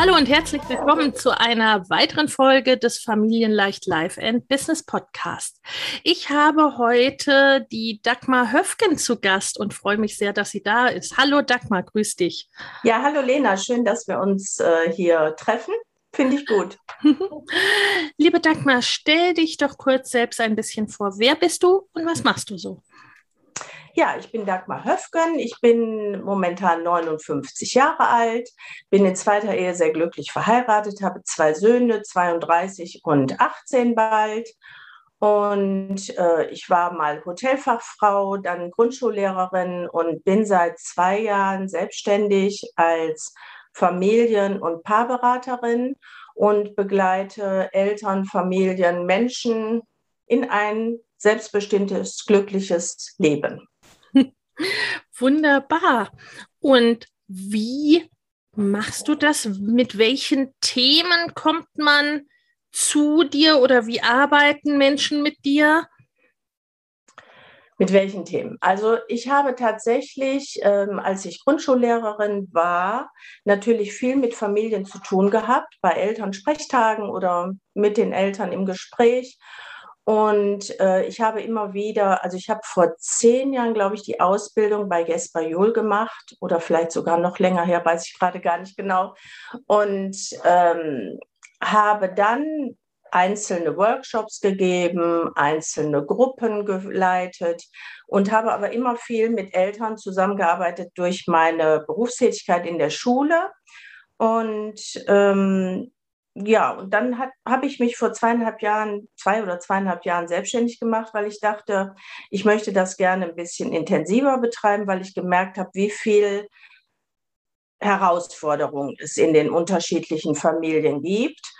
Hallo und herzlich willkommen zu einer weiteren Folge des Familienleicht Life and Business Podcast. Ich habe heute die Dagmar Höfgen zu Gast und freue mich sehr, dass sie da ist. Hallo Dagmar, grüß dich. Ja, hallo Lena, schön, dass wir uns äh, hier treffen. Finde ich gut. Liebe Dagmar, stell dich doch kurz selbst ein bisschen vor. Wer bist du und was machst du so? Ja, ich bin Dagmar Höfgen. Ich bin momentan 59 Jahre alt, bin in zweiter Ehe sehr glücklich verheiratet, habe zwei Söhne, 32 und 18 bald. Und äh, ich war mal Hotelfachfrau, dann Grundschullehrerin und bin seit zwei Jahren selbstständig als Familien- und Paarberaterin und begleite Eltern, Familien, Menschen in ein selbstbestimmtes, glückliches Leben. Wunderbar. Und wie machst du das? Mit welchen Themen kommt man zu dir oder wie arbeiten Menschen mit dir? Mit welchen Themen? Also ich habe tatsächlich, ähm, als ich Grundschullehrerin war, natürlich viel mit Familien zu tun gehabt, bei Elternsprechtagen oder mit den Eltern im Gespräch. Und äh, ich habe immer wieder, also ich habe vor zehn Jahren, glaube ich, die Ausbildung bei Gesper gemacht oder vielleicht sogar noch länger her, weiß ich gerade gar nicht genau. Und ähm, habe dann einzelne Workshops gegeben, einzelne Gruppen geleitet und habe aber immer viel mit Eltern zusammengearbeitet durch meine Berufstätigkeit in der Schule. Und ähm, ja, und dann habe ich mich vor zweieinhalb Jahren, zwei oder zweieinhalb Jahren selbstständig gemacht, weil ich dachte, ich möchte das gerne ein bisschen intensiver betreiben, weil ich gemerkt habe, wie viel Herausforderungen es in den unterschiedlichen Familien gibt.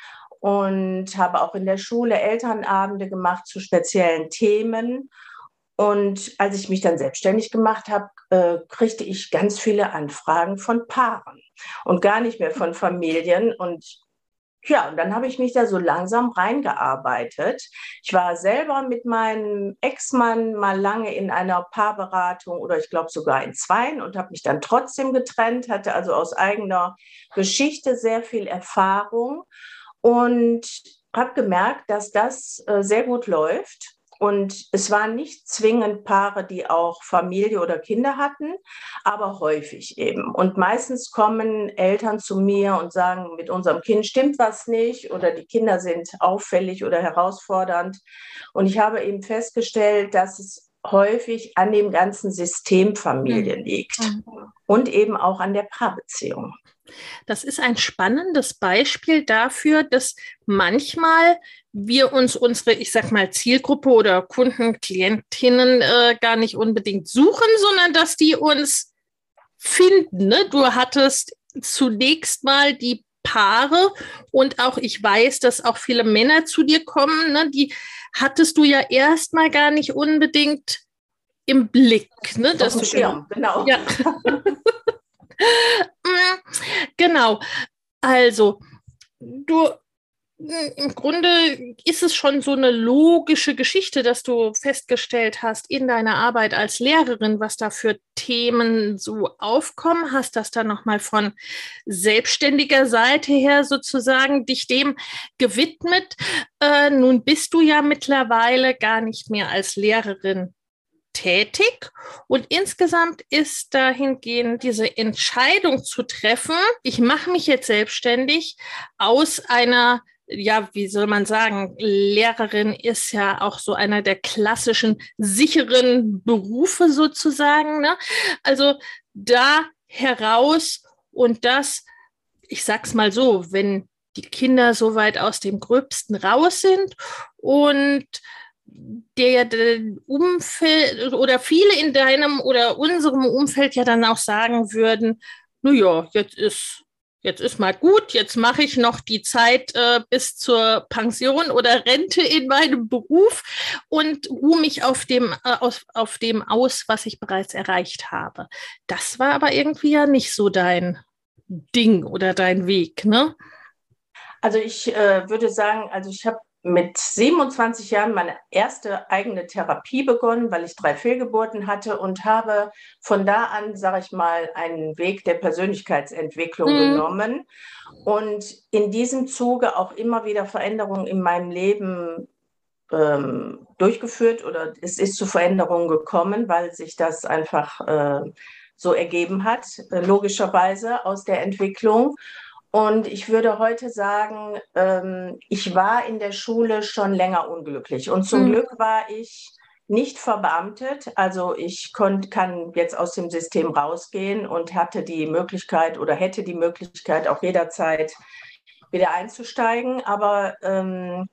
Und habe auch in der Schule Elternabende gemacht zu speziellen Themen. Und als ich mich dann selbstständig gemacht habe, äh, kriegte ich ganz viele Anfragen von Paaren und gar nicht mehr von Familien. Und ja, und dann habe ich mich da so langsam reingearbeitet. Ich war selber mit meinem Ex-Mann mal lange in einer Paarberatung oder ich glaube sogar in zweien und habe mich dann trotzdem getrennt, hatte also aus eigener Geschichte sehr viel Erfahrung und habe gemerkt, dass das äh, sehr gut läuft und es waren nicht zwingend Paare, die auch Familie oder Kinder hatten, aber häufig eben. Und meistens kommen Eltern zu mir und sagen, mit unserem Kind stimmt was nicht oder die Kinder sind auffällig oder herausfordernd. Und ich habe eben festgestellt, dass es häufig an dem ganzen System Familie mhm. liegt mhm. und eben auch an der Paarbeziehung. Das ist ein spannendes Beispiel dafür, dass manchmal wir uns unsere, ich sag mal, Zielgruppe oder Kunden, Klientinnen äh, gar nicht unbedingt suchen, sondern dass die uns finden. Ne? Du hattest zunächst mal die Paare und auch ich weiß, dass auch viele Männer zu dir kommen, ne? die hattest du ja erstmal gar nicht unbedingt im Blick. Ne? Dass du Schirm, genau. Ja. Genau. Also, du im Grunde ist es schon so eine logische Geschichte, dass du festgestellt hast in deiner Arbeit als Lehrerin, was da für Themen so aufkommen. Hast das dann nochmal von selbstständiger Seite her sozusagen dich dem gewidmet. Äh, nun bist du ja mittlerweile gar nicht mehr als Lehrerin tätig und insgesamt ist dahingehend diese Entscheidung zu treffen, ich mache mich jetzt selbstständig aus einer ja, wie soll man sagen, Lehrerin ist ja auch so einer der klassischen sicheren Berufe sozusagen. Ne? Also da heraus und das, ich sag's mal so, wenn die Kinder so weit aus dem Gröbsten raus sind und der, der Umfeld oder viele in deinem oder unserem Umfeld ja dann auch sagen würden, naja, jetzt ist jetzt ist mal gut, jetzt mache ich noch die Zeit äh, bis zur Pension oder Rente in meinem Beruf und ruhe mich auf dem, äh, auf, auf dem aus, was ich bereits erreicht habe. Das war aber irgendwie ja nicht so dein Ding oder dein Weg, ne? Also ich äh, würde sagen, also ich habe mit 27 Jahren meine erste eigene Therapie begonnen, weil ich drei Fehlgeburten hatte und habe von da an, sage ich mal, einen Weg der Persönlichkeitsentwicklung mhm. genommen und in diesem Zuge auch immer wieder Veränderungen in meinem Leben ähm, durchgeführt oder es ist zu Veränderungen gekommen, weil sich das einfach äh, so ergeben hat, äh, logischerweise aus der Entwicklung. Und ich würde heute sagen, ähm, ich war in der Schule schon länger unglücklich. Und zum mhm. Glück war ich nicht verbeamtet. Also ich konnt, kann jetzt aus dem System rausgehen und hatte die Möglichkeit oder hätte die Möglichkeit auch jederzeit wieder einzusteigen. Aber ähm,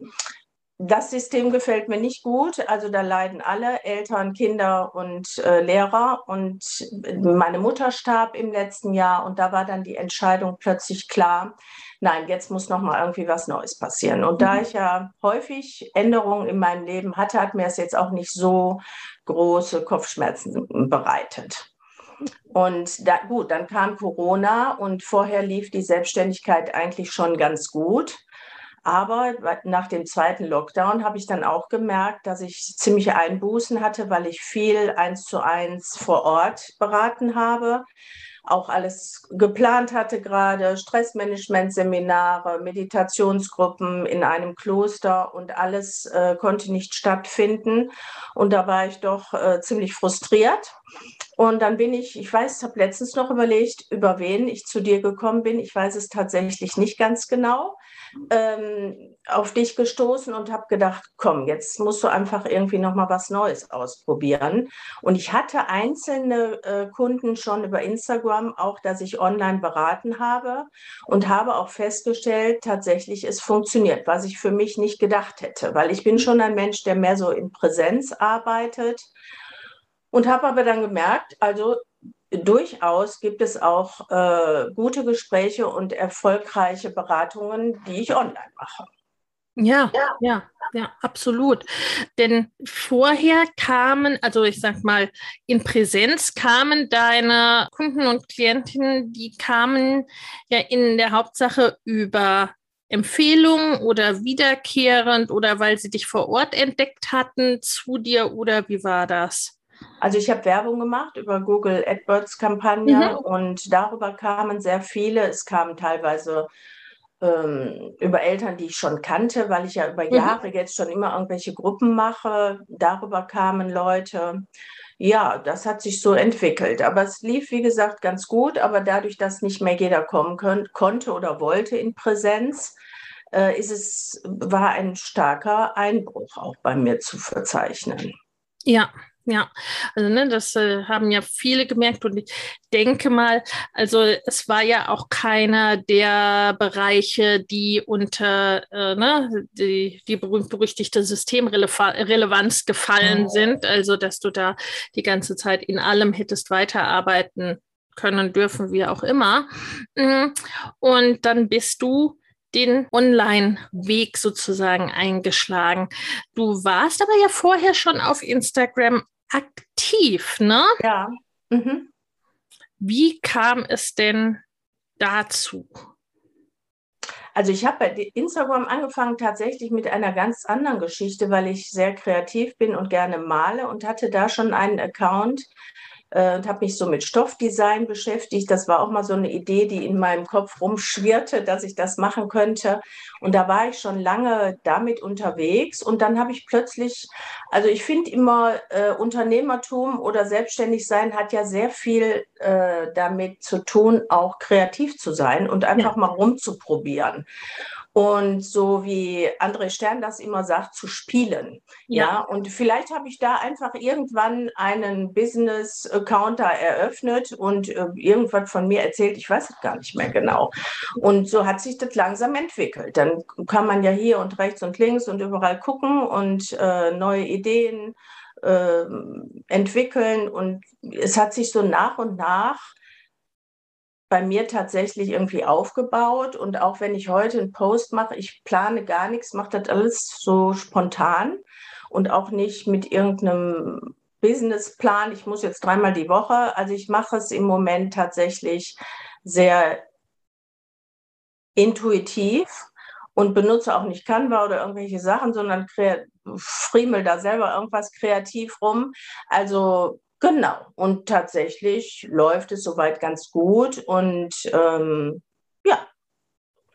das System gefällt mir nicht gut. Also da leiden alle Eltern, Kinder und äh, Lehrer. Und meine Mutter starb im letzten Jahr und da war dann die Entscheidung plötzlich klar, nein, jetzt muss noch mal irgendwie was Neues passieren. Und da mhm. ich ja häufig Änderungen in meinem Leben hatte, hat mir es jetzt auch nicht so große Kopfschmerzen bereitet. Und da, gut, dann kam Corona und vorher lief die Selbstständigkeit eigentlich schon ganz gut. Aber nach dem zweiten Lockdown habe ich dann auch gemerkt, dass ich ziemliche Einbußen hatte, weil ich viel eins zu eins vor Ort beraten habe, auch alles geplant hatte gerade, Stressmanagement-Seminare, Meditationsgruppen in einem Kloster und alles äh, konnte nicht stattfinden. Und da war ich doch äh, ziemlich frustriert. Und dann bin ich, ich weiß, habe letztens noch überlegt, über wen ich zu dir gekommen bin. Ich weiß es tatsächlich nicht ganz genau ähm, auf dich gestoßen und habe gedacht, komm, jetzt musst du einfach irgendwie noch mal was Neues ausprobieren. Und ich hatte einzelne äh, Kunden schon über Instagram, auch dass ich online beraten habe und habe auch festgestellt, tatsächlich es funktioniert, was ich für mich nicht gedacht hätte, weil ich bin schon ein Mensch, der mehr so in Präsenz arbeitet und habe aber dann gemerkt, also durchaus gibt es auch äh, gute Gespräche und erfolgreiche Beratungen, die ich online mache. Ja, ja, ja, ja, absolut. Denn vorher kamen, also ich sag mal, in Präsenz kamen deine Kunden und Klientinnen, die kamen ja in der Hauptsache über Empfehlungen oder wiederkehrend oder weil sie dich vor Ort entdeckt hatten zu dir oder wie war das? Also ich habe Werbung gemacht über Google AdWords Kampagne mhm. und darüber kamen sehr viele. Es kamen teilweise ähm, über Eltern, die ich schon kannte, weil ich ja über mhm. Jahre jetzt schon immer irgendwelche Gruppen mache. Darüber kamen Leute. Ja, das hat sich so entwickelt. Aber es lief, wie gesagt, ganz gut. Aber dadurch, dass nicht mehr jeder kommen können, konnte oder wollte in Präsenz, äh, ist es, war ein starker Einbruch auch bei mir zu verzeichnen. Ja, ja, also ne, das äh, haben ja viele gemerkt und ich denke mal, also es war ja auch keiner der Bereiche, die unter äh, ne, die, die berühmt-berüchtigte Systemrelevanz gefallen oh. sind, also dass du da die ganze Zeit in allem hättest weiterarbeiten können, dürfen, wie auch immer. Mm, und dann bist du den Online-Weg sozusagen eingeschlagen. Du warst aber ja vorher schon auf Instagram aktiv, ne? Ja. Mhm. Wie kam es denn dazu? Also ich habe bei Instagram angefangen tatsächlich mit einer ganz anderen Geschichte, weil ich sehr kreativ bin und gerne male und hatte da schon einen Account, äh, und habe mich so mit Stoffdesign beschäftigt. Das war auch mal so eine Idee, die in meinem Kopf rumschwirrte, dass ich das machen könnte. Und da war ich schon lange damit unterwegs. Und dann habe ich plötzlich, also ich finde immer, äh, Unternehmertum oder selbstständig sein hat ja sehr viel äh, damit zu tun, auch kreativ zu sein und einfach ja. mal rumzuprobieren und so wie André Stern das immer sagt, zu spielen. Ja, ja? und vielleicht habe ich da einfach irgendwann einen Business-Account da eröffnet und äh, irgendwas von mir erzählt, ich weiß es gar nicht mehr genau. Und so hat sich das langsam entwickelt. Dann kann man ja hier und rechts und links und überall gucken und äh, neue Ideen äh, entwickeln. Und es hat sich so nach und nach bei mir tatsächlich irgendwie aufgebaut. Und auch wenn ich heute einen Post mache, ich plane gar nichts, mache das alles so spontan und auch nicht mit irgendeinem Businessplan. Ich muss jetzt dreimal die Woche. Also ich mache es im Moment tatsächlich sehr intuitiv und benutze auch nicht Canva oder irgendwelche Sachen, sondern friemel da selber irgendwas kreativ rum. Also Genau. Und tatsächlich läuft es soweit ganz gut. Und ähm, ja,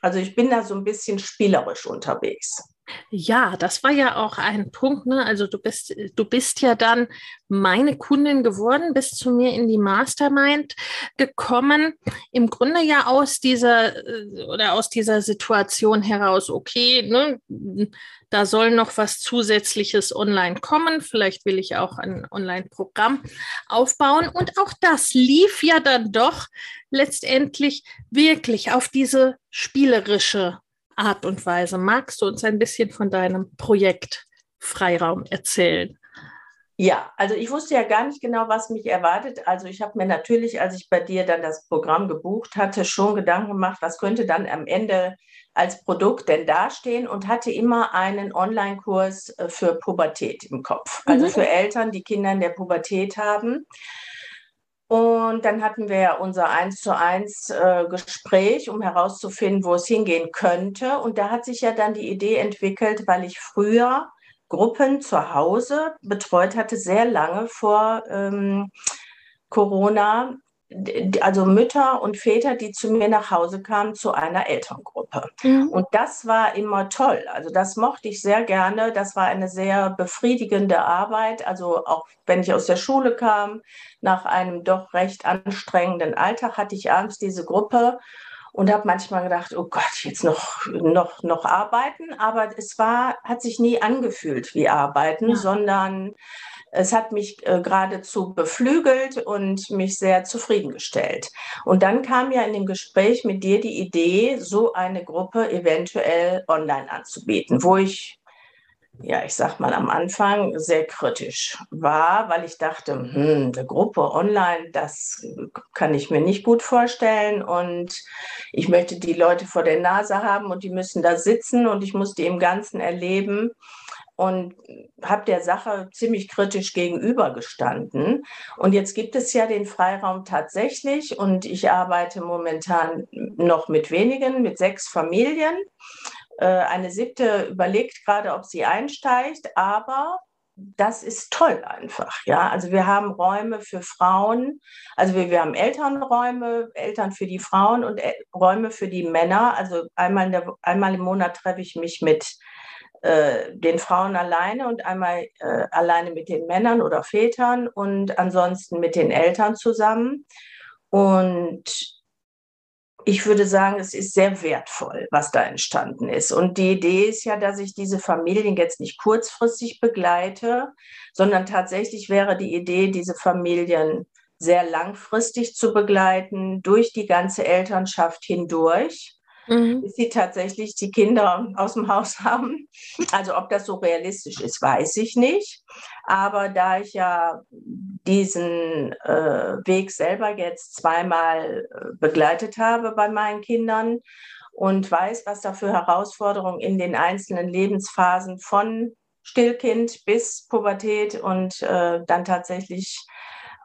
also ich bin da so ein bisschen spielerisch unterwegs. Ja, das war ja auch ein Punkt. Ne? Also du bist, du bist ja dann meine Kundin geworden, bist zu mir in die Mastermind gekommen. Im Grunde ja aus dieser äh, oder aus dieser Situation heraus, okay, ne, da soll noch was Zusätzliches online kommen. Vielleicht will ich auch ein Online-Programm aufbauen. Und auch das lief ja dann doch letztendlich wirklich auf diese spielerische Art und Weise. Magst du uns ein bisschen von deinem Projekt Freiraum erzählen? Ja, also ich wusste ja gar nicht genau, was mich erwartet. Also ich habe mir natürlich, als ich bei dir dann das Programm gebucht hatte, schon Gedanken gemacht, was könnte dann am Ende als Produkt denn dastehen und hatte immer einen Online-Kurs äh, für Pubertät im Kopf. Also mhm. für Eltern, die Kinder in der Pubertät haben. Und dann hatten wir ja unser eins zu eins äh, Gespräch, um herauszufinden, wo es hingehen könnte. Und da hat sich ja dann die Idee entwickelt, weil ich früher Gruppen zu Hause betreut hatte, sehr lange vor ähm, Corona, also Mütter und Väter, die zu mir nach Hause kamen zu einer Elterngruppe. Mhm. Und das war immer toll. Also das mochte ich sehr gerne. Das war eine sehr befriedigende Arbeit. Also auch wenn ich aus der Schule kam, nach einem doch recht anstrengenden Alltag hatte ich abends diese Gruppe und habe manchmal gedacht, oh Gott, jetzt noch, noch, noch arbeiten. Aber es war, hat sich nie angefühlt wie arbeiten, ja. sondern es hat mich äh, geradezu beflügelt und mich sehr zufriedengestellt. Und dann kam ja in dem Gespräch mit dir die Idee, so eine Gruppe eventuell online anzubieten, wo ich ja, ich sag mal am Anfang sehr kritisch war, weil ich dachte, hm, eine Gruppe online, das kann ich mir nicht gut vorstellen und ich möchte die Leute vor der Nase haben und die müssen da sitzen und ich muss die im Ganzen erleben und habe der Sache ziemlich kritisch gegenübergestanden. Und jetzt gibt es ja den Freiraum tatsächlich und ich arbeite momentan noch mit wenigen, mit sechs Familien. Äh, eine siebte überlegt gerade, ob sie einsteigt, aber das ist toll einfach. Ja, also wir haben Räume für Frauen, also wir, wir haben Elternräume, Eltern für die Frauen und äh, Räume für die Männer. Also einmal, der, einmal im Monat treffe ich mich mit äh, den Frauen alleine und einmal äh, alleine mit den Männern oder Vätern und ansonsten mit den Eltern zusammen. Und ich würde sagen, es ist sehr wertvoll, was da entstanden ist. Und die Idee ist ja, dass ich diese Familien jetzt nicht kurzfristig begleite, sondern tatsächlich wäre die Idee, diese Familien sehr langfristig zu begleiten, durch die ganze Elternschaft hindurch mhm. bis sie tatsächlich die Kinder aus dem Haus haben. Also ob das so realistisch ist, weiß ich nicht. Aber da ich ja diesen äh, Weg selber jetzt zweimal äh, begleitet habe bei meinen Kindern und weiß, was da für Herausforderungen in den einzelnen Lebensphasen von Stillkind bis Pubertät und äh, dann tatsächlich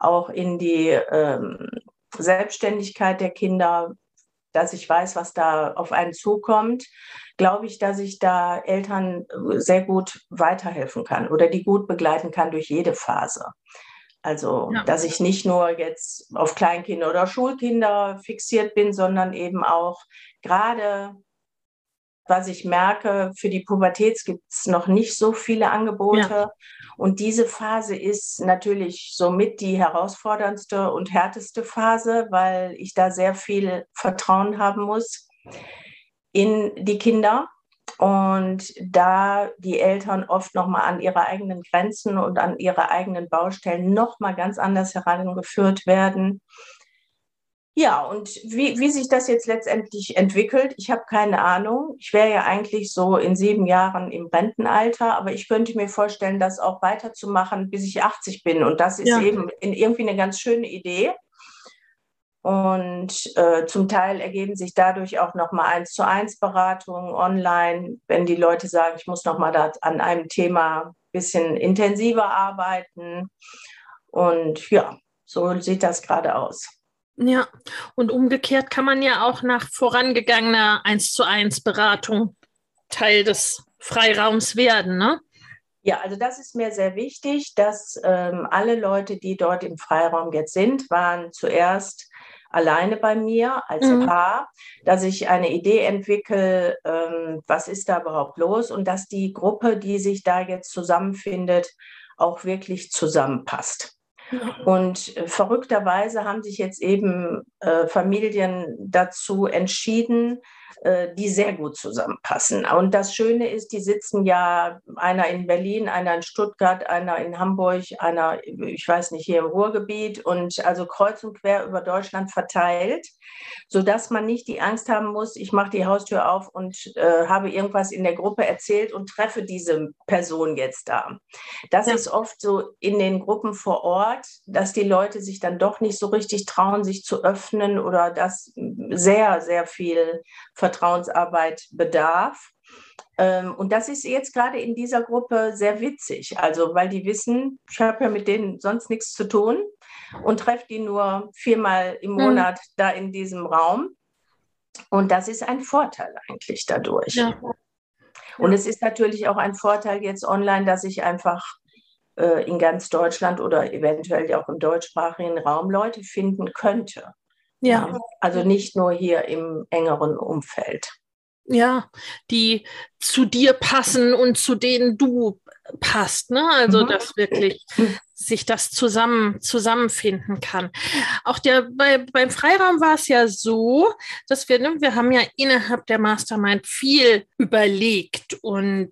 auch in die ähm, Selbstständigkeit der Kinder dass ich weiß, was da auf einen zukommt, glaube ich, dass ich da Eltern äh, sehr gut weiterhelfen kann oder die gut begleiten kann durch jede Phase. Also, ja. dass ich nicht nur jetzt auf Kleinkinder oder Schulkinder fixiert bin, sondern eben auch gerade, was ich merke, für die Pubertät gibt es noch nicht so viele Angebote. Ja. Und diese Phase ist natürlich somit die herausforderndste und härteste Phase, weil ich da sehr viel Vertrauen haben muss in die Kinder und da die Eltern oft nochmal an ihre eigenen Grenzen und an ihre eigenen Baustellen nochmal ganz anders herangeführt werden. Ja, und wie, wie sich das jetzt letztendlich entwickelt, ich habe keine Ahnung. Ich wäre ja eigentlich so in sieben Jahren im Rentenalter, aber ich könnte mir vorstellen, das auch weiterzumachen, bis ich 80 bin. Und das ist ja. eben irgendwie eine ganz schöne Idee. Und äh, zum Teil ergeben sich dadurch auch nochmal eins zu eins Beratungen online, wenn die Leute sagen, ich muss nochmal an einem Thema ein bisschen intensiver arbeiten. Und ja, so sieht das gerade aus. Ja, und umgekehrt kann man ja auch nach vorangegangener eins zu eins Beratung Teil des Freiraums werden, ne? Ja, also das ist mir sehr wichtig, dass ähm, alle Leute, die dort im Freiraum jetzt sind, waren zuerst alleine bei mir als mhm. Paar, dass ich eine Idee entwickle, ähm, was ist da überhaupt los und dass die Gruppe, die sich da jetzt zusammenfindet, auch wirklich zusammenpasst. Und äh, verrückterweise haben sich jetzt eben äh, Familien dazu entschieden, die sehr gut zusammenpassen. Und das Schöne ist, die sitzen ja einer in Berlin, einer in Stuttgart, einer in Hamburg, einer, ich weiß nicht, hier im Ruhrgebiet und also kreuz und quer über Deutschland verteilt, sodass man nicht die Angst haben muss, ich mache die Haustür auf und äh, habe irgendwas in der Gruppe erzählt und treffe diese Person jetzt da. Das ja. ist oft so in den Gruppen vor Ort, dass die Leute sich dann doch nicht so richtig trauen, sich zu öffnen oder dass sehr, sehr viel Vertrauensarbeit bedarf. Ähm, und das ist jetzt gerade in dieser Gruppe sehr witzig. Also, weil die wissen, ich habe ja mit denen sonst nichts zu tun und treffe die nur viermal im hm. Monat mhm. da in diesem Raum. Und das ist ein Vorteil eigentlich dadurch. Ja. Und es ist natürlich auch ein Vorteil jetzt online, dass ich einfach äh, in ganz Deutschland oder eventuell auch im deutschsprachigen Raum Leute finden könnte. Ja. Also nicht nur hier im engeren Umfeld. Ja, die zu dir passen und zu denen du passt, ne? Also mhm. dass wirklich sich das zusammen zusammenfinden kann. Auch der bei, beim Freiraum war es ja so, dass wir ne, wir haben ja innerhalb der Mastermind viel überlegt und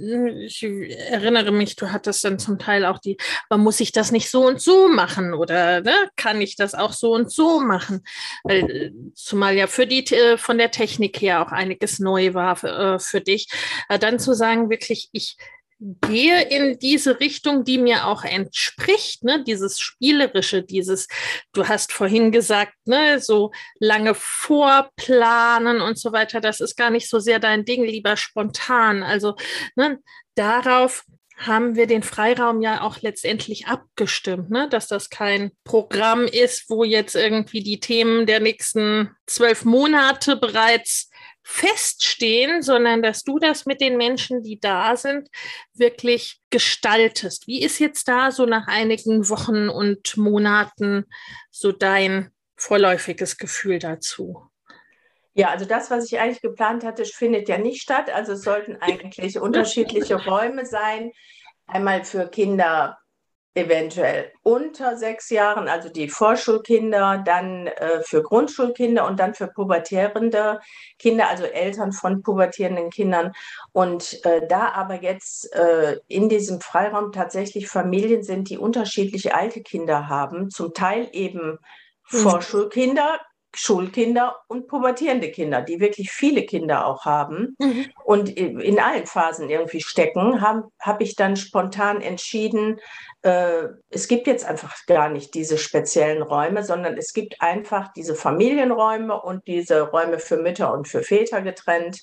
äh, ich erinnere mich, du hattest dann zum Teil auch die, man muss ich das nicht so und so machen oder ne, kann ich das auch so und so machen? Weil, zumal ja für die äh, von der Technik her auch einiges neu war für, äh, für dich. Dann zu sagen wirklich ich gehe in diese Richtung, die mir auch entspricht, ne? dieses Spielerische, dieses, du hast vorhin gesagt, ne, so lange vorplanen und so weiter, das ist gar nicht so sehr dein Ding, lieber spontan. Also ne, darauf haben wir den Freiraum ja auch letztendlich abgestimmt, ne? dass das kein Programm ist, wo jetzt irgendwie die Themen der nächsten zwölf Monate bereits feststehen, sondern dass du das mit den Menschen, die da sind, wirklich gestaltest. Wie ist jetzt da so nach einigen Wochen und Monaten so dein vorläufiges Gefühl dazu? Ja, also das, was ich eigentlich geplant hatte, findet ja nicht statt. Also es sollten eigentlich unterschiedliche Räume sein. Einmal für Kinder eventuell unter sechs Jahren, also die Vorschulkinder, dann äh, für Grundschulkinder und dann für pubertierende Kinder, also Eltern von pubertierenden Kindern. Und äh, da aber jetzt äh, in diesem Freiraum tatsächlich Familien sind, die unterschiedliche alte Kinder haben, zum Teil eben mhm. Vorschulkinder, Schulkinder und pubertierende Kinder, die wirklich viele Kinder auch haben mhm. und in allen Phasen irgendwie stecken, habe hab ich dann spontan entschieden, äh, es gibt jetzt einfach gar nicht diese speziellen Räume, sondern es gibt einfach diese Familienräume und diese Räume für Mütter und für Väter getrennt.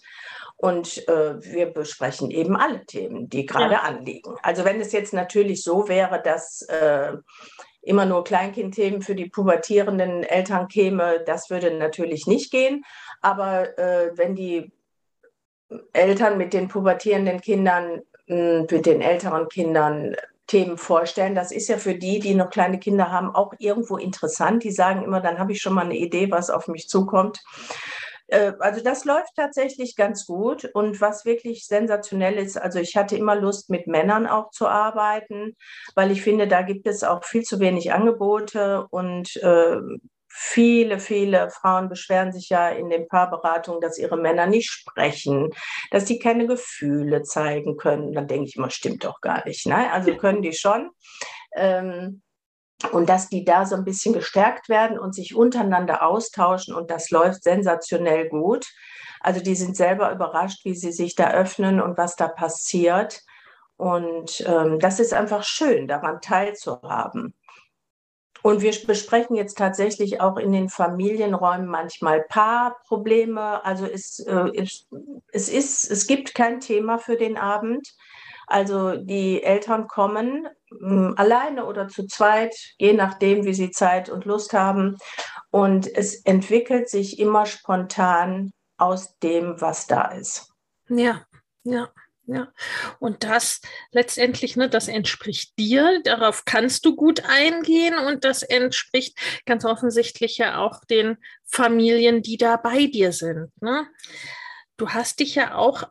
Und äh, wir besprechen eben alle Themen, die gerade ja. anliegen. Also wenn es jetzt natürlich so wäre, dass äh, immer nur Kleinkindthemen für die pubertierenden Eltern käme, das würde natürlich nicht gehen. Aber äh, wenn die Eltern mit den pubertierenden Kindern, mit den älteren Kindern Themen vorstellen. Das ist ja für die, die noch kleine Kinder haben, auch irgendwo interessant. Die sagen immer, dann habe ich schon mal eine Idee, was auf mich zukommt. Äh, also das läuft tatsächlich ganz gut. Und was wirklich sensationell ist, also ich hatte immer Lust, mit Männern auch zu arbeiten, weil ich finde, da gibt es auch viel zu wenig Angebote und äh, Viele, viele Frauen beschweren sich ja in den Paarberatungen, dass ihre Männer nicht sprechen, dass die keine Gefühle zeigen können. Dann denke ich immer, stimmt doch gar nicht. Ne? Also können die schon. Ähm, und dass die da so ein bisschen gestärkt werden und sich untereinander austauschen und das läuft sensationell gut. Also die sind selber überrascht, wie sie sich da öffnen und was da passiert. Und ähm, das ist einfach schön, daran teilzuhaben. Und wir besprechen jetzt tatsächlich auch in den Familienräumen manchmal Paarprobleme. Also es, äh, es, es, ist, es gibt kein Thema für den Abend. Also die Eltern kommen mh, alleine oder zu zweit, je nachdem, wie sie Zeit und Lust haben. Und es entwickelt sich immer spontan aus dem, was da ist. Ja, ja. Ja, und das letztendlich, ne, das entspricht dir, darauf kannst du gut eingehen und das entspricht ganz offensichtlich ja auch den Familien, die da bei dir sind. Ne? Du hast dich ja auch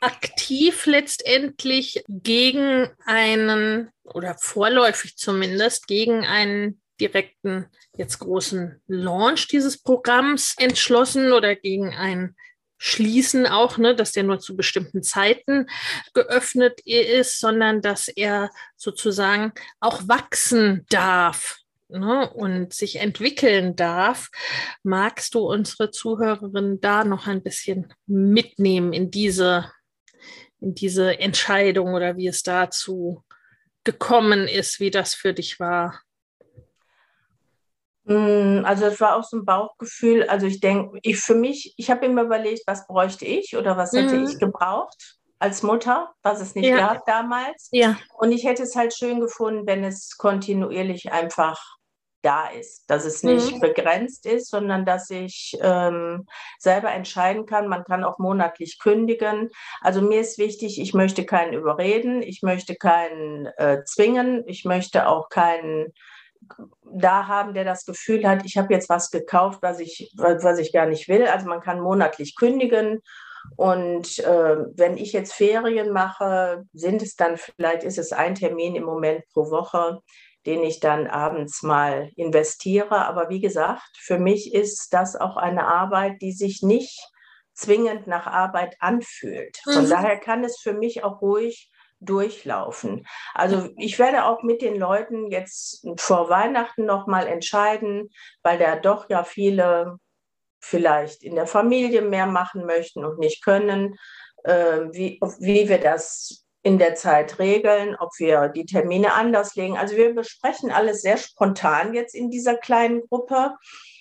aktiv letztendlich gegen einen oder vorläufig zumindest gegen einen direkten, jetzt großen Launch dieses Programms entschlossen oder gegen ein Schließen auch, ne, dass der nur zu bestimmten Zeiten geöffnet ist, sondern dass er sozusagen auch wachsen darf ne, und sich entwickeln darf. Magst du unsere Zuhörerinnen da noch ein bisschen mitnehmen in diese in diese Entscheidung oder wie es dazu gekommen ist, wie das für dich war? Mm, also es war auch so ein Bauchgefühl. Also ich denke, ich für mich, ich habe immer überlegt, was bräuchte ich oder was hätte mhm. ich gebraucht als Mutter, was es nicht ja. gab damals. Ja. Und ich hätte es halt schön gefunden, wenn es kontinuierlich einfach da ist, dass es nicht mhm. begrenzt ist, sondern dass ich ähm, selber entscheiden kann. Man kann auch monatlich kündigen. Also mir ist wichtig, ich möchte keinen überreden, ich möchte keinen äh, zwingen, ich möchte auch keinen da haben, der das Gefühl hat, ich habe jetzt was gekauft, was ich, was ich gar nicht will. Also man kann monatlich kündigen. Und äh, wenn ich jetzt Ferien mache, sind es dann vielleicht, ist es ein Termin im Moment pro Woche den ich dann abends mal investiere. Aber wie gesagt, für mich ist das auch eine Arbeit, die sich nicht zwingend nach Arbeit anfühlt. Von mhm. daher kann es für mich auch ruhig durchlaufen. Also ich werde auch mit den Leuten jetzt vor Weihnachten noch mal entscheiden, weil da doch ja viele vielleicht in der Familie mehr machen möchten und nicht können, äh, wie, wie wir das in der Zeit regeln, ob wir die Termine anders legen. Also wir besprechen alles sehr spontan jetzt in dieser kleinen Gruppe.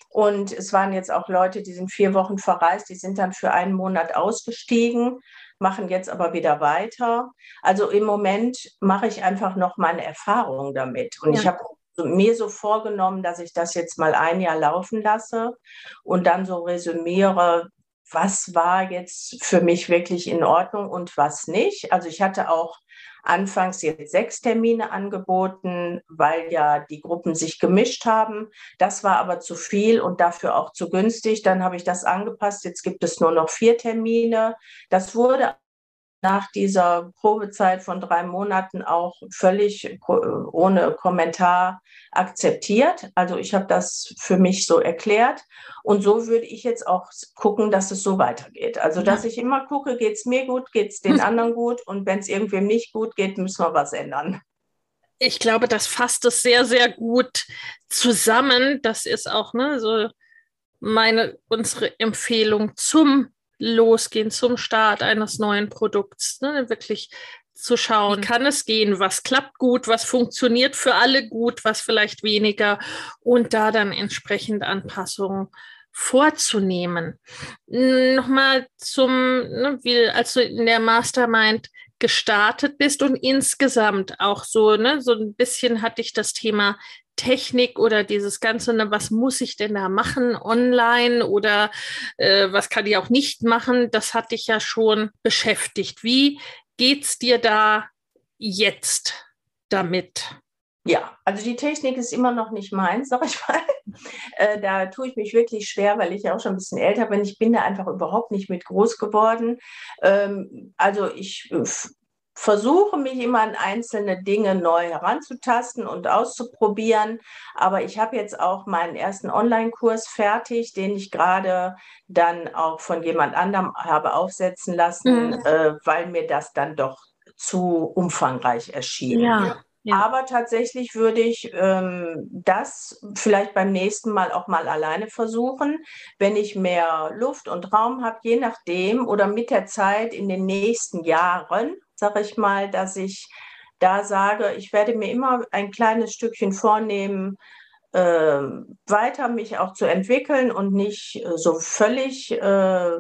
Und es waren jetzt auch Leute, die sind vier Wochen verreist, die sind dann für einen Monat ausgestiegen, machen jetzt aber wieder weiter. Also im Moment mache ich einfach noch meine Erfahrungen damit. Und ja. ich habe mir so vorgenommen, dass ich das jetzt mal ein Jahr laufen lasse und dann so resümiere, was war jetzt für mich wirklich in Ordnung und was nicht. Also ich hatte auch anfangs jetzt sechs Termine angeboten, weil ja die Gruppen sich gemischt haben. Das war aber zu viel und dafür auch zu günstig. Dann habe ich das angepasst. Jetzt gibt es nur noch vier Termine. Das wurde nach dieser Probezeit von drei Monaten auch völlig ohne Kommentar akzeptiert. Also ich habe das für mich so erklärt. Und so würde ich jetzt auch gucken, dass es so weitergeht. Also dass ich immer gucke, geht es mir gut, geht es den hm. anderen gut und wenn es irgendwem nicht gut geht, müssen wir was ändern. Ich glaube, das fasst es sehr, sehr gut zusammen. Das ist auch ne, so meine, unsere Empfehlung zum Losgehen, zum Start eines neuen Produkts. Ne? Wirklich zu schauen, kann es gehen, was klappt gut, was funktioniert für alle gut, was vielleicht weniger und da dann entsprechend Anpassungen vorzunehmen. Nochmal zum, ne, wie, als du in der Mastermind gestartet bist und insgesamt auch so, ne, so ein bisschen hatte ich das Thema Technik oder dieses Ganze, ne, was muss ich denn da machen online oder äh, was kann ich auch nicht machen, das hat dich ja schon beschäftigt. Wie geht es dir da jetzt? damit? Ja, also die Technik ist immer noch nicht meins, sag ich mal. Äh, da tue ich mich wirklich schwer, weil ich ja auch schon ein bisschen älter bin. Ich bin da einfach überhaupt nicht mit groß geworden. Ähm, also ich äh, versuche mich immer an einzelne Dinge neu heranzutasten und auszuprobieren. Aber ich habe jetzt auch meinen ersten Online-Kurs fertig, den ich gerade dann auch von jemand anderem habe aufsetzen lassen, mhm. äh, weil mir das dann doch zu umfangreich erschien. Ja. Ja. Aber tatsächlich würde ich ähm, das vielleicht beim nächsten Mal auch mal alleine versuchen, wenn ich mehr Luft und Raum habe, je nachdem oder mit der Zeit in den nächsten Jahren, sage ich mal, dass ich da sage, ich werde mir immer ein kleines Stückchen vornehmen, äh, weiter mich auch zu entwickeln und nicht äh, so völlig äh,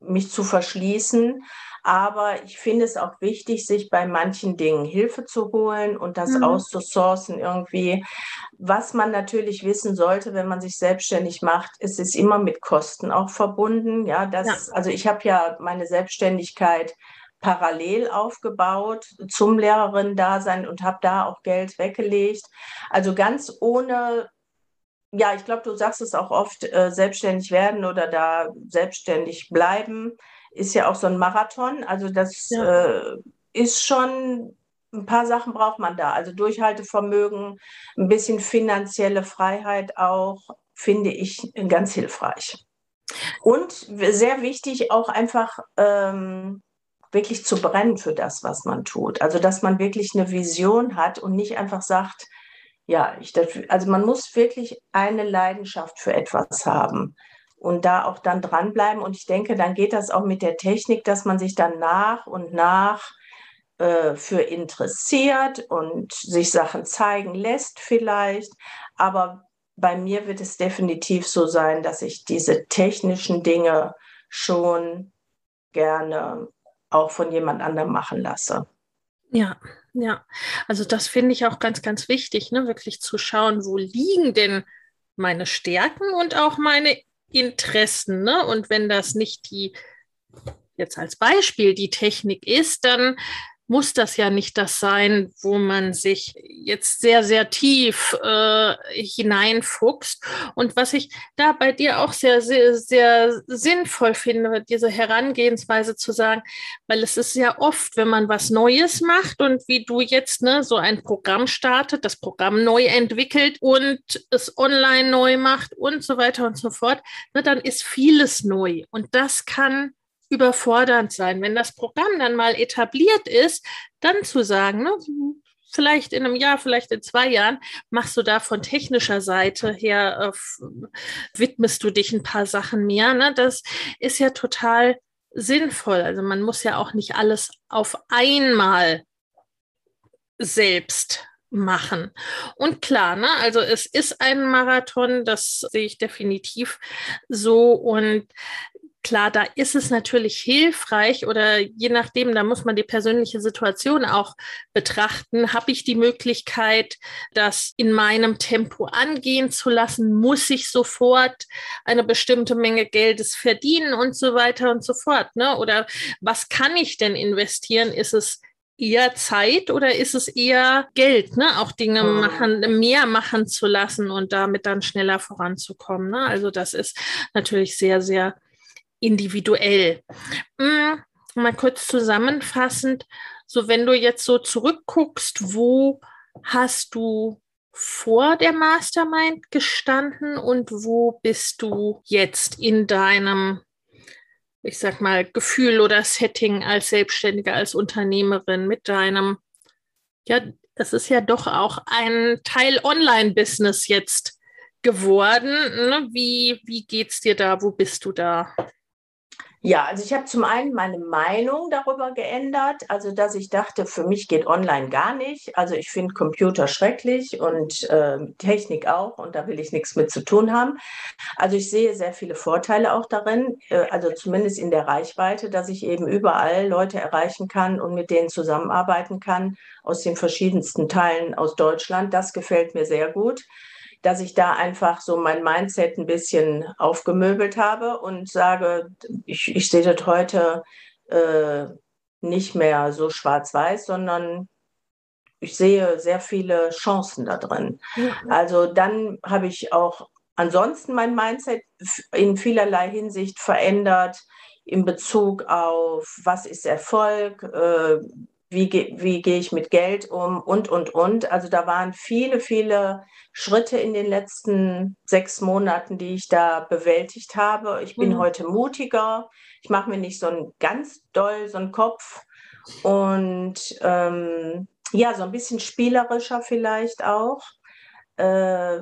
mich zu verschließen. Aber ich finde es auch wichtig, sich bei manchen Dingen Hilfe zu holen und das mhm. auszusourcen irgendwie. Was man natürlich wissen sollte, wenn man sich selbstständig macht, ist es immer mit Kosten auch verbunden. Ja, das, ja. also ich habe ja meine Selbstständigkeit parallel aufgebaut zum Lehrerin-Dasein und habe da auch Geld weggelegt. Also ganz ohne ja, ich glaube, du sagst es auch oft, äh, selbstständig werden oder da selbstständig bleiben ist ja auch so ein Marathon. Also das ja. äh, ist schon, ein paar Sachen braucht man da. Also Durchhaltevermögen, ein bisschen finanzielle Freiheit auch, finde ich ganz hilfreich. Und sehr wichtig auch einfach ähm, wirklich zu brennen für das, was man tut. Also dass man wirklich eine Vision hat und nicht einfach sagt, ja, ich, also man muss wirklich eine Leidenschaft für etwas haben und da auch dann dranbleiben. Und ich denke, dann geht das auch mit der Technik, dass man sich dann nach und nach äh, für interessiert und sich Sachen zeigen lässt vielleicht. Aber bei mir wird es definitiv so sein, dass ich diese technischen Dinge schon gerne auch von jemand anderem machen lasse. Ja, ja. Also das finde ich auch ganz, ganz wichtig, ne? wirklich zu schauen, wo liegen denn meine Stärken und auch meine Interessen. Ne? Und wenn das nicht die, jetzt als Beispiel, die Technik ist, dann muss das ja nicht das sein, wo man sich jetzt sehr, sehr tief äh, hineinfuchst. Und was ich da bei dir auch sehr, sehr, sehr sinnvoll finde, diese Herangehensweise zu sagen, weil es ist ja oft, wenn man was Neues macht und wie du jetzt ne, so ein Programm startet, das Programm neu entwickelt und es online neu macht und so weiter und so fort, ne, dann ist vieles neu. Und das kann überfordernd sein. Wenn das Programm dann mal etabliert ist, dann zu sagen, ne, vielleicht in einem Jahr, vielleicht in zwei Jahren, machst du da von technischer Seite her, äh, widmest du dich ein paar Sachen mehr. Ne? Das ist ja total sinnvoll. Also man muss ja auch nicht alles auf einmal selbst machen. Und klar, ne, also es ist ein Marathon, das sehe ich definitiv so. Und Klar, da ist es natürlich hilfreich oder je nachdem, da muss man die persönliche Situation auch betrachten. Habe ich die Möglichkeit, das in meinem Tempo angehen zu lassen? Muss ich sofort eine bestimmte Menge Geldes verdienen und so weiter und so fort? Ne? Oder was kann ich denn investieren? Ist es eher Zeit oder ist es eher Geld, ne? auch Dinge mhm. machen, mehr machen zu lassen und damit dann schneller voranzukommen. Ne? Also das ist natürlich sehr, sehr individuell. Hm, mal kurz zusammenfassend, so wenn du jetzt so zurückguckst, wo hast du vor der Mastermind gestanden und wo bist du jetzt in deinem, ich sag mal, Gefühl oder Setting als Selbstständige, als Unternehmerin mit deinem, ja, das ist ja doch auch ein Teil Online-Business jetzt geworden. Ne? Wie, wie geht's dir da? Wo bist du da? Ja, also ich habe zum einen meine Meinung darüber geändert, also dass ich dachte, für mich geht online gar nicht. Also ich finde Computer schrecklich und äh, Technik auch und da will ich nichts mit zu tun haben. Also ich sehe sehr viele Vorteile auch darin, äh, also zumindest in der Reichweite, dass ich eben überall Leute erreichen kann und mit denen zusammenarbeiten kann aus den verschiedensten Teilen aus Deutschland. Das gefällt mir sehr gut dass ich da einfach so mein Mindset ein bisschen aufgemöbelt habe und sage, ich, ich sehe das heute äh, nicht mehr so schwarz-weiß, sondern ich sehe sehr viele Chancen da drin. Ja. Also dann habe ich auch ansonsten mein Mindset in vielerlei Hinsicht verändert in Bezug auf, was ist Erfolg, äh, wie, ge wie gehe ich mit Geld um und, und, und. Also da waren viele, viele Schritte in den letzten sechs Monaten, die ich da bewältigt habe. Ich bin mhm. heute mutiger. Ich mache mir nicht so einen ganz doll so einen Kopf und ähm, ja, so ein bisschen spielerischer vielleicht auch. Äh,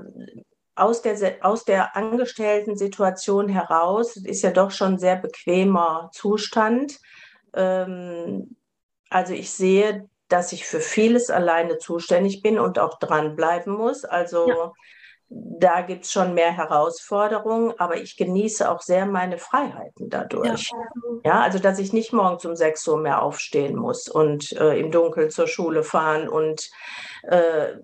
aus der, aus der Angestellten-Situation heraus, ist ja doch schon ein sehr bequemer Zustand. Ähm, also ich sehe, dass ich für vieles alleine zuständig bin und auch dranbleiben muss. Also ja. da gibt es schon mehr Herausforderungen, aber ich genieße auch sehr meine Freiheiten dadurch. Ja, ja also dass ich nicht morgens um 6 Uhr mehr aufstehen muss und äh, im Dunkeln zur Schule fahren und äh,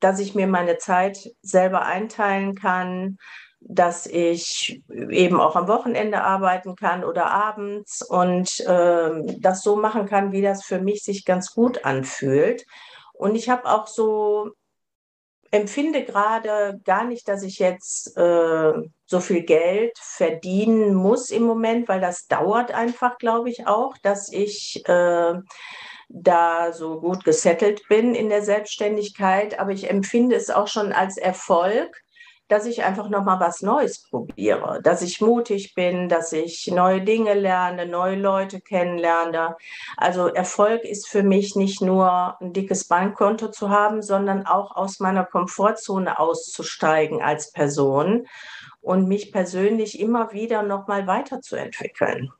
dass ich mir meine Zeit selber einteilen kann, dass ich eben auch am Wochenende arbeiten kann oder abends und äh, das so machen kann, wie das für mich sich ganz gut anfühlt. Und ich habe auch so, empfinde gerade gar nicht, dass ich jetzt äh, so viel Geld verdienen muss im Moment, weil das dauert einfach, glaube ich, auch, dass ich äh, da so gut gesettelt bin in der Selbstständigkeit. Aber ich empfinde es auch schon als Erfolg, dass ich einfach noch mal was Neues probiere, dass ich mutig bin, dass ich neue Dinge lerne, neue Leute kennenlerne. Also Erfolg ist für mich nicht nur ein dickes Bankkonto zu haben, sondern auch aus meiner Komfortzone auszusteigen als Person und mich persönlich immer wieder noch mal weiterzuentwickeln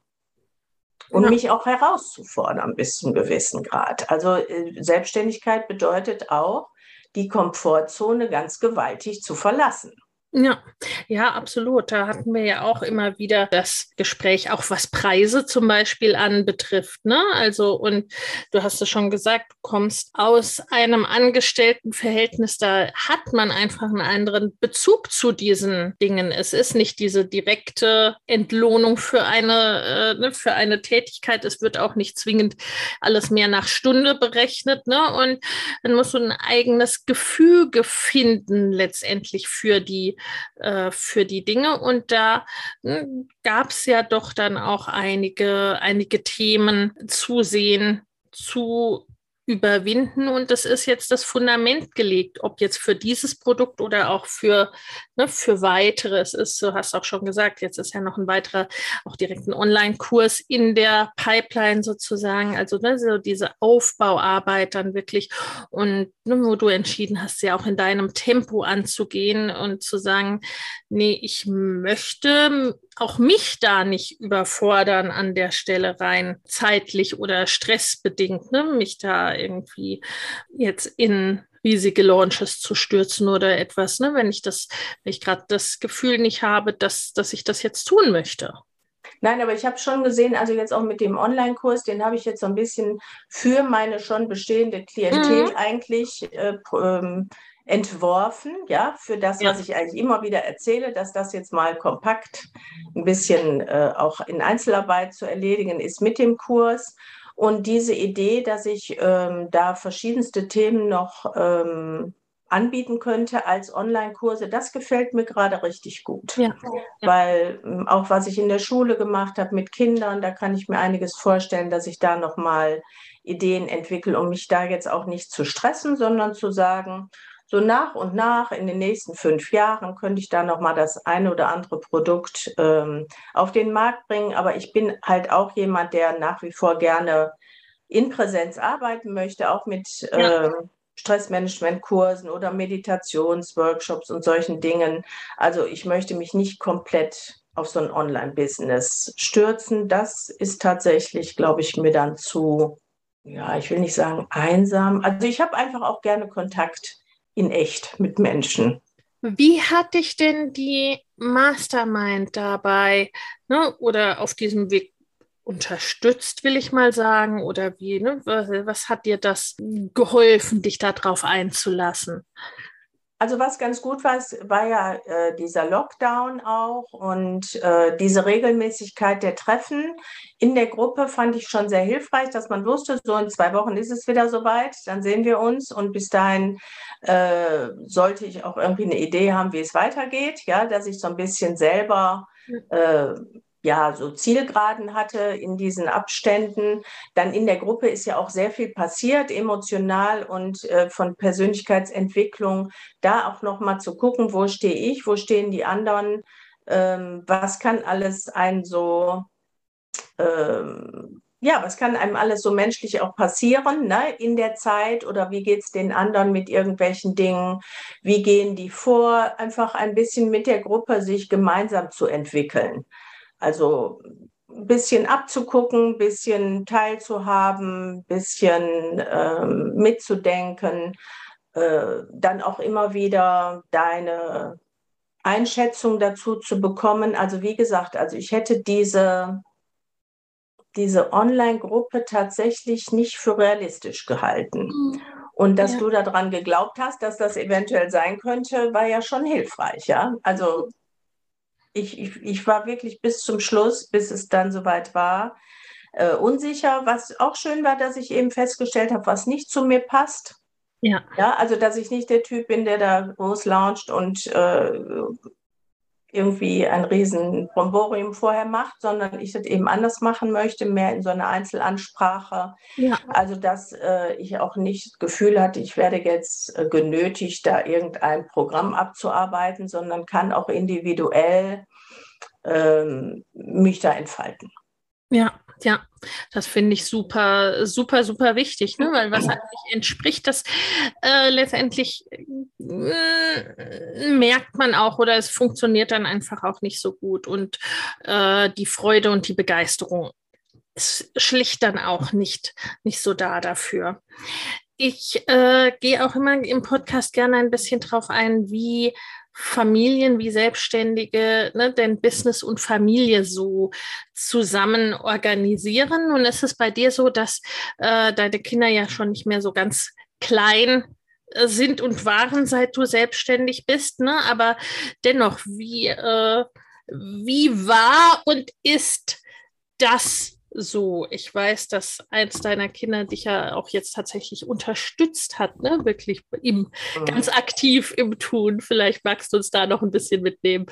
und ja. mich auch herauszufordern bis zum gewissen Grad. Also äh, Selbstständigkeit bedeutet auch, die Komfortzone ganz gewaltig zu verlassen. Ja, ja, absolut. Da hatten wir ja auch immer wieder das Gespräch, auch was Preise zum Beispiel anbetrifft. Ne? Also, und du hast es schon gesagt, du kommst aus einem Angestelltenverhältnis, da hat man einfach einen anderen Bezug zu diesen Dingen. Es ist nicht diese direkte Entlohnung für eine, äh, ne, für eine Tätigkeit. Es wird auch nicht zwingend alles mehr nach Stunde berechnet. Ne? Und dann musst du ein eigenes Gefüge finden, letztendlich für die äh, für die Dinge. Und da hm, gab es ja doch dann auch einige, einige Themen zu sehen, zu überwinden. Und das ist jetzt das Fundament gelegt, ob jetzt für dieses Produkt oder auch für, ne, für weitere. Es ist, du hast auch schon gesagt, jetzt ist ja noch ein weiterer, auch direkt ein Online-Kurs in der Pipeline sozusagen, also ne, so diese Aufbauarbeit dann wirklich. Und ne, wo du entschieden hast, ja auch in deinem Tempo anzugehen und zu sagen, nee, ich möchte auch mich da nicht überfordern an der Stelle rein, zeitlich oder stressbedingt, ne? mich da irgendwie jetzt in riesige Launches zu stürzen oder etwas, ne? wenn ich das, wenn ich gerade das Gefühl nicht habe, dass, dass ich das jetzt tun möchte. Nein, aber ich habe schon gesehen, also jetzt auch mit dem Online-Kurs, den habe ich jetzt so ein bisschen für meine schon bestehende Klientel mhm. eigentlich äh, ähm, entworfen, ja, für das, ja. was ich eigentlich immer wieder erzähle, dass das jetzt mal kompakt ein bisschen äh, auch in Einzelarbeit zu erledigen ist mit dem Kurs. Und diese Idee, dass ich ähm, da verschiedenste Themen noch ähm, anbieten könnte als Online-Kurse, das gefällt mir gerade richtig gut. Ja. Weil ähm, auch was ich in der Schule gemacht habe mit Kindern, da kann ich mir einiges vorstellen, dass ich da nochmal Ideen entwickle, um mich da jetzt auch nicht zu stressen, sondern zu sagen, so nach und nach in den nächsten fünf Jahren könnte ich da noch mal das eine oder andere Produkt ähm, auf den Markt bringen. Aber ich bin halt auch jemand, der nach wie vor gerne in Präsenz arbeiten möchte, auch mit ja. ähm, Stressmanagement-Kursen oder Meditationsworkshops und solchen Dingen. Also ich möchte mich nicht komplett auf so ein Online-Business stürzen. Das ist tatsächlich, glaube ich, mir dann zu, ja, ich will nicht sagen einsam. Also ich habe einfach auch gerne Kontakt in echt mit Menschen. Wie hat dich denn die Mastermind dabei ne, oder auf diesem Weg unterstützt, will ich mal sagen? Oder wie, ne, was, was hat dir das geholfen, dich darauf einzulassen? Also was ganz gut war, war ja äh, dieser Lockdown auch und äh, diese Regelmäßigkeit der Treffen in der Gruppe fand ich schon sehr hilfreich, dass man wusste, so in zwei Wochen ist es wieder soweit, dann sehen wir uns und bis dahin äh, sollte ich auch irgendwie eine Idee haben, wie es weitergeht, ja, dass ich so ein bisschen selber äh, ja, so Zielgeraden hatte in diesen Abständen. Dann in der Gruppe ist ja auch sehr viel passiert, emotional und äh, von Persönlichkeitsentwicklung. Da auch nochmal zu gucken, wo stehe ich, wo stehen die anderen, ähm, was kann alles ein so, ähm, ja, was kann einem alles so menschlich auch passieren ne, in der Zeit oder wie geht es den anderen mit irgendwelchen Dingen, wie gehen die vor, einfach ein bisschen mit der Gruppe sich gemeinsam zu entwickeln. Also ein bisschen abzugucken, ein bisschen teilzuhaben, ein bisschen ähm, mitzudenken, äh, dann auch immer wieder deine Einschätzung dazu zu bekommen. Also wie gesagt, also ich hätte diese, diese Online-Gruppe tatsächlich nicht für realistisch gehalten. Mhm. Und dass ja. du daran geglaubt hast, dass das eventuell sein könnte, war ja schon hilfreich, ja. Also ich, ich, ich war wirklich bis zum Schluss, bis es dann soweit war, äh, unsicher. Was auch schön war, dass ich eben festgestellt habe, was nicht zu mir passt. Ja. ja. Also, dass ich nicht der Typ bin, der da groß launcht und äh, irgendwie ein riesen Bromborium vorher macht, sondern ich das eben anders machen möchte, mehr in so einer Einzelansprache. Ja. Also dass äh, ich auch nicht das Gefühl hatte, ich werde jetzt äh, genötigt, da irgendein Programm abzuarbeiten, sondern kann auch individuell ähm, mich da entfalten. Ja, ja, das finde ich super, super, super wichtig, ne? weil was eigentlich entspricht, das äh, letztendlich äh, merkt man auch oder es funktioniert dann einfach auch nicht so gut und äh, die Freude und die Begeisterung ist schlicht dann auch nicht, nicht so da dafür. Ich äh, gehe auch immer im Podcast gerne ein bisschen drauf ein, wie Familien wie Selbstständige ne, denn Business und Familie so zusammen organisieren. Und ist es bei dir so, dass äh, deine Kinder ja schon nicht mehr so ganz klein äh, sind und waren, seit du selbstständig bist, ne? aber dennoch, wie, äh, wie war und ist das so. Ich weiß, dass eins deiner Kinder dich ja auch jetzt tatsächlich unterstützt hat, ne? Wirklich im, mhm. ganz aktiv im Tun. Vielleicht magst du uns da noch ein bisschen mitnehmen.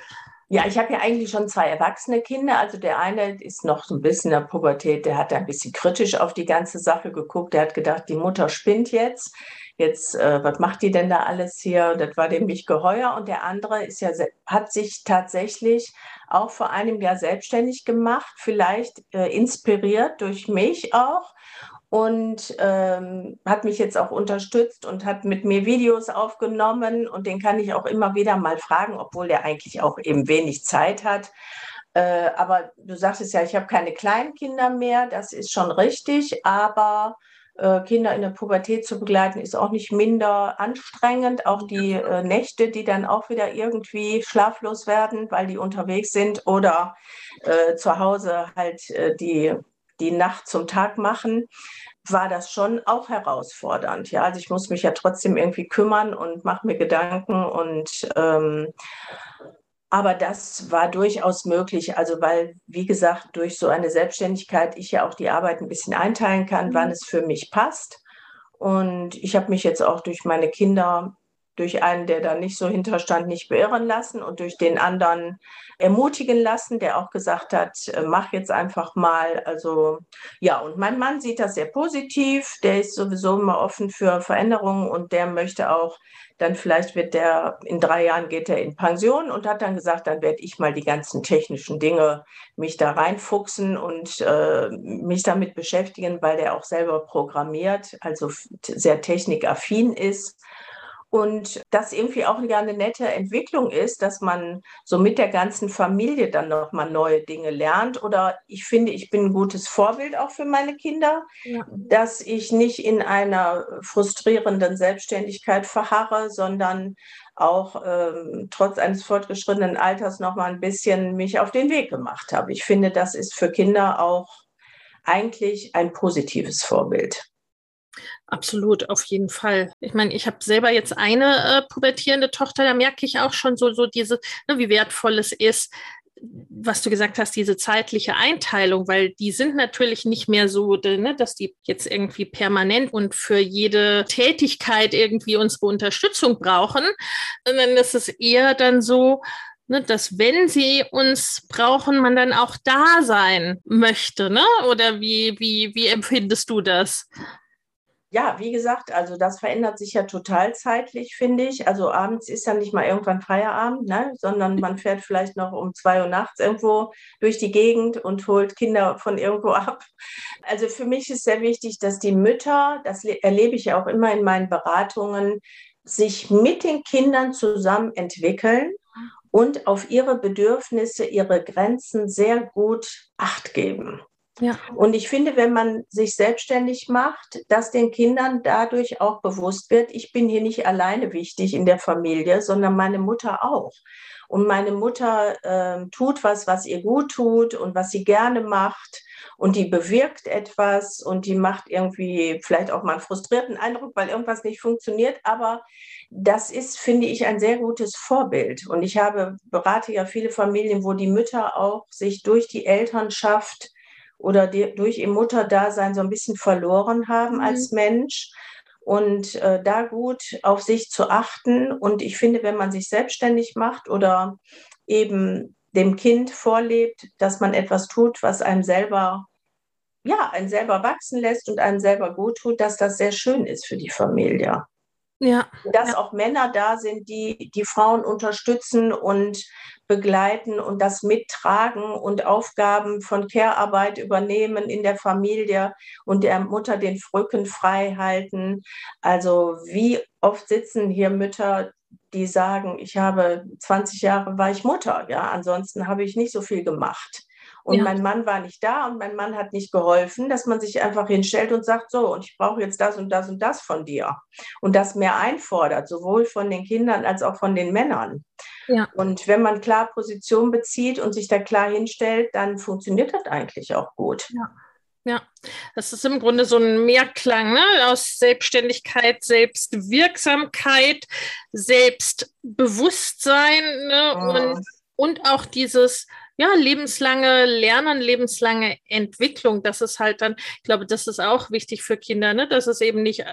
Ja, ich habe ja eigentlich schon zwei erwachsene Kinder. Also der eine ist noch so ein bisschen in der Pubertät, der hat ein bisschen kritisch auf die ganze Sache geguckt. Der hat gedacht, die Mutter spinnt jetzt. Jetzt, äh, was macht die denn da alles hier? Das war dem nicht geheuer. Und der andere ist ja, hat sich tatsächlich auch vor einem Jahr selbstständig gemacht, vielleicht äh, inspiriert durch mich auch und ähm, hat mich jetzt auch unterstützt und hat mit mir Videos aufgenommen und den kann ich auch immer wieder mal fragen, obwohl der eigentlich auch eben wenig Zeit hat. Äh, aber du sagtest ja, ich habe keine Kleinkinder mehr, das ist schon richtig, aber Kinder in der Pubertät zu begleiten, ist auch nicht minder anstrengend. Auch die äh, Nächte, die dann auch wieder irgendwie schlaflos werden, weil die unterwegs sind oder äh, zu Hause halt äh, die, die Nacht zum Tag machen, war das schon auch herausfordernd. Ja, also ich muss mich ja trotzdem irgendwie kümmern und mache mir Gedanken und ähm, aber das war durchaus möglich, also weil, wie gesagt, durch so eine Selbstständigkeit ich ja auch die Arbeit ein bisschen einteilen kann, mhm. wann es für mich passt. Und ich habe mich jetzt auch durch meine Kinder, durch einen, der da nicht so hinterstand, nicht beirren lassen und durch den anderen ermutigen lassen, der auch gesagt hat, äh, mach jetzt einfach mal. Also ja, und mein Mann sieht das sehr positiv, der ist sowieso immer offen für Veränderungen und der möchte auch dann vielleicht wird der, in drei Jahren geht er in Pension und hat dann gesagt, dann werde ich mal die ganzen technischen Dinge mich da reinfuchsen und äh, mich damit beschäftigen, weil der auch selber programmiert, also sehr technikaffin ist. Und das irgendwie auch eine nette Entwicklung ist, dass man so mit der ganzen Familie dann nochmal neue Dinge lernt. Oder ich finde, ich bin ein gutes Vorbild auch für meine Kinder, ja. dass ich nicht in einer frustrierenden Selbstständigkeit verharre, sondern auch ähm, trotz eines fortgeschrittenen Alters nochmal ein bisschen mich auf den Weg gemacht habe. Ich finde, das ist für Kinder auch eigentlich ein positives Vorbild. Absolut, auf jeden Fall. Ich meine, ich habe selber jetzt eine äh, pubertierende Tochter, da merke ich auch schon so, so diese, ne, wie wertvoll es ist, was du gesagt hast, diese zeitliche Einteilung, weil die sind natürlich nicht mehr so, ne, dass die jetzt irgendwie permanent und für jede Tätigkeit irgendwie unsere Unterstützung brauchen, sondern es ist eher dann so, ne, dass wenn sie uns brauchen, man dann auch da sein möchte, ne? Oder wie, wie, wie empfindest du das? Ja, wie gesagt, also das verändert sich ja total zeitlich, finde ich. Also abends ist ja nicht mal irgendwann Feierabend, ne? sondern man fährt vielleicht noch um zwei Uhr nachts irgendwo durch die Gegend und holt Kinder von irgendwo ab. Also für mich ist sehr wichtig, dass die Mütter, das erlebe ich ja auch immer in meinen Beratungen, sich mit den Kindern zusammen entwickeln und auf ihre Bedürfnisse, ihre Grenzen sehr gut acht geben. Ja. Und ich finde, wenn man sich selbstständig macht, dass den Kindern dadurch auch bewusst wird, ich bin hier nicht alleine wichtig in der Familie, sondern meine Mutter auch. Und meine Mutter äh, tut was, was ihr gut tut und was sie gerne macht. Und die bewirkt etwas und die macht irgendwie vielleicht auch mal einen frustrierten Eindruck, weil irgendwas nicht funktioniert. Aber das ist, finde ich, ein sehr gutes Vorbild. Und ich habe, berate ja viele Familien, wo die Mütter auch sich durch die Elternschaft oder die, durch ihr Mutterdasein so ein bisschen verloren haben mhm. als Mensch und äh, da gut auf sich zu achten. Und ich finde, wenn man sich selbstständig macht oder eben dem Kind vorlebt, dass man etwas tut, was einem selber, ja, einen selber wachsen lässt und einem selber gut tut, dass das sehr schön ist für die Familie. Ja. Dass ja. auch Männer da sind, die die Frauen unterstützen und begleiten und das mittragen und Aufgaben von Care-Arbeit übernehmen in der Familie und der Mutter den Rücken frei halten. Also wie oft sitzen hier Mütter, die sagen, ich habe 20 Jahre war ich Mutter, ja, ansonsten habe ich nicht so viel gemacht. Und ja. mein Mann war nicht da und mein Mann hat nicht geholfen, dass man sich einfach hinstellt und sagt, so, und ich brauche jetzt das und das und das von dir. Und das mehr einfordert, sowohl von den Kindern als auch von den Männern. Ja. Und wenn man klar Position bezieht und sich da klar hinstellt, dann funktioniert das eigentlich auch gut. Ja. Ja, das ist im Grunde so ein Mehrklang ne? aus Selbstständigkeit, Selbstwirksamkeit, Selbstbewusstsein ne? Oh. und, und auch dieses ja, lebenslange Lernen, lebenslange Entwicklung. Das ist halt dann, ich glaube, das ist auch wichtig für Kinder, ne? dass es eben nicht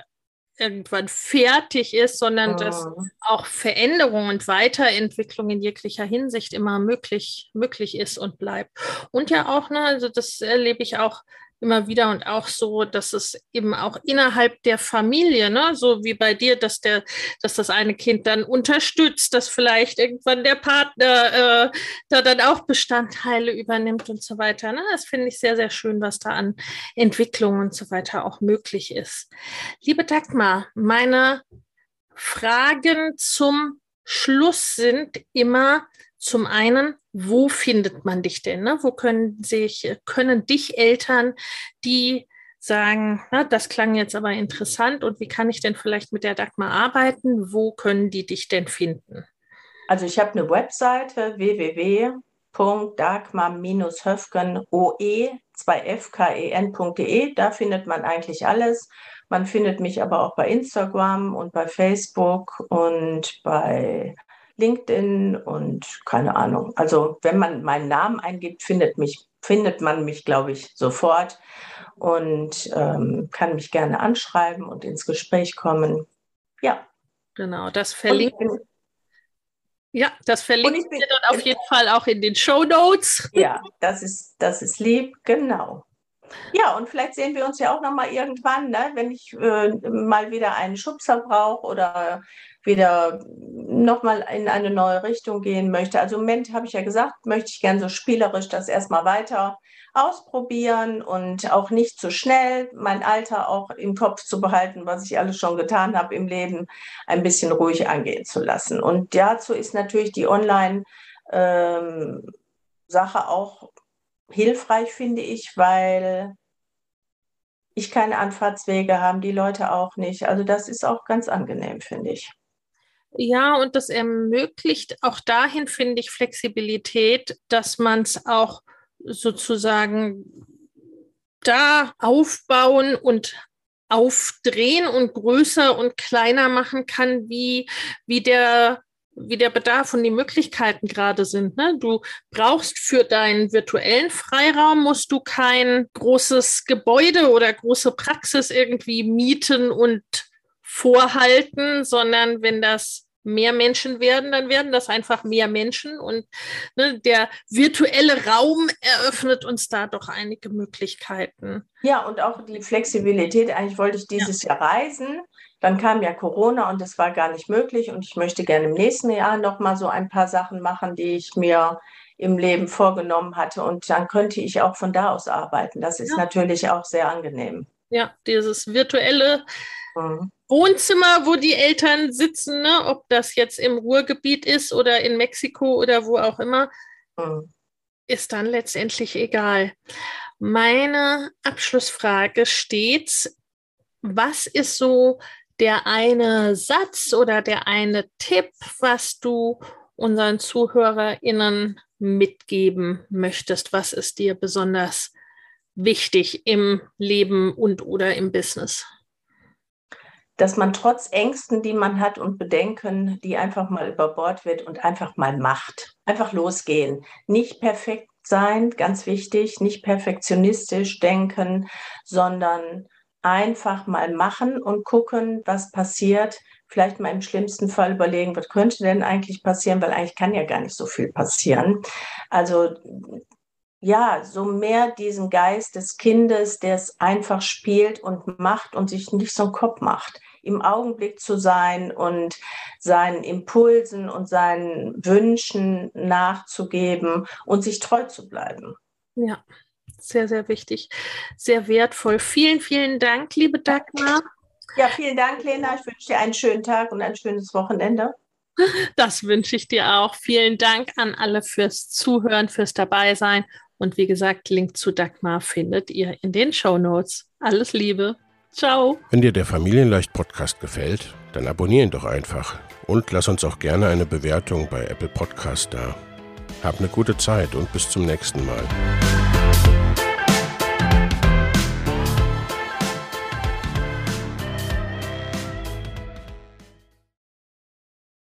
irgendwann fertig ist, sondern oh. dass auch Veränderung und Weiterentwicklung in jeglicher Hinsicht immer möglich, möglich ist und bleibt. Und ja auch, ne, also das erlebe ich auch immer wieder und auch so, dass es eben auch innerhalb der Familie, ne, so wie bei dir, dass der, dass das eine Kind dann unterstützt, dass vielleicht irgendwann der Partner äh, da dann auch Bestandteile übernimmt und so weiter. Ne? Das finde ich sehr, sehr schön, was da an Entwicklung und so weiter auch möglich ist. Liebe Dagmar, meine Fragen zum Schluss sind immer zum einen, wo findet man dich denn? Ne? Wo können sich, können dich Eltern, die sagen, na, das klang jetzt aber interessant und wie kann ich denn vielleicht mit der Dagmar arbeiten? Wo können die dich denn finden? Also ich habe eine Webseite www.dagmar-höfgen.oe 2fken.de. Da findet man eigentlich alles. Man findet mich aber auch bei Instagram und bei Facebook und bei LinkedIn und keine Ahnung. Also wenn man meinen Namen eingibt, findet, mich, findet man mich, glaube ich, sofort und ähm, kann mich gerne anschreiben und ins Gespräch kommen. Ja. Genau, das verlinken. Ja, das verlinken wir dann auf jeden Fall auch in den Show Notes. Ja, das ist, das ist lieb, genau. Ja, und vielleicht sehen wir uns ja auch noch mal irgendwann, ne? wenn ich äh, mal wieder einen Schubser brauche oder wieder nochmal in eine neue Richtung gehen möchte. Also im Moment habe ich ja gesagt, möchte ich gerne so spielerisch das erstmal weiter ausprobieren und auch nicht zu schnell mein Alter auch im Kopf zu behalten, was ich alles schon getan habe im Leben, ein bisschen ruhig angehen zu lassen. Und dazu ist natürlich die Online- ähm, Sache auch hilfreich, finde ich, weil ich keine Anfahrtswege habe, die Leute auch nicht. Also das ist auch ganz angenehm, finde ich. Ja, und das ermöglicht auch dahin, finde ich, Flexibilität, dass man es auch sozusagen da aufbauen und aufdrehen und größer und kleiner machen kann, wie, wie der wie der Bedarf und die Möglichkeiten gerade sind. Ne? Du brauchst für deinen virtuellen Freiraum, musst du kein großes Gebäude oder große Praxis irgendwie mieten und vorhalten, sondern wenn das mehr Menschen werden, dann werden das einfach mehr Menschen. Und ne, der virtuelle Raum eröffnet uns da doch einige Möglichkeiten. Ja, und auch die Flexibilität. Eigentlich wollte ich dieses ja. Jahr reisen. Dann kam ja Corona und es war gar nicht möglich. Und ich möchte gerne im nächsten Jahr noch mal so ein paar Sachen machen, die ich mir im Leben vorgenommen hatte. Und dann könnte ich auch von da aus arbeiten. Das ist ja. natürlich auch sehr angenehm. Ja, dieses virtuelle mhm. Wohnzimmer, wo die Eltern sitzen, ne? ob das jetzt im Ruhrgebiet ist oder in Mexiko oder wo auch immer, mhm. ist dann letztendlich egal. Meine Abschlussfrage steht, was ist so der eine Satz oder der eine Tipp, was du unseren ZuhörerInnen mitgeben möchtest? Was ist dir besonders wichtig im Leben und oder im Business? dass man trotz Ängsten, die man hat und Bedenken, die einfach mal über Bord wird und einfach mal macht. Einfach losgehen. Nicht perfekt sein, ganz wichtig, nicht perfektionistisch denken, sondern einfach mal machen und gucken, was passiert. Vielleicht mal im schlimmsten Fall überlegen, was könnte denn eigentlich passieren, weil eigentlich kann ja gar nicht so viel passieren. Also ja, so mehr diesen Geist des Kindes, der es einfach spielt und macht und sich nicht so einen Kopf macht im Augenblick zu sein und seinen Impulsen und seinen Wünschen nachzugeben und sich treu zu bleiben. Ja, sehr, sehr wichtig, sehr wertvoll. Vielen, vielen Dank, liebe Dagmar. Ja, vielen Dank, Lena. Ich wünsche dir einen schönen Tag und ein schönes Wochenende. Das wünsche ich dir auch. Vielen Dank an alle fürs Zuhören, fürs Dabeisein. Und wie gesagt, Link zu Dagmar findet ihr in den Show Notes. Alles Liebe. Ciao. Wenn dir der Familienleicht Podcast gefällt, dann abonnier ihn doch einfach und lass uns auch gerne eine Bewertung bei Apple Podcast da. Hab eine gute Zeit und bis zum nächsten Mal.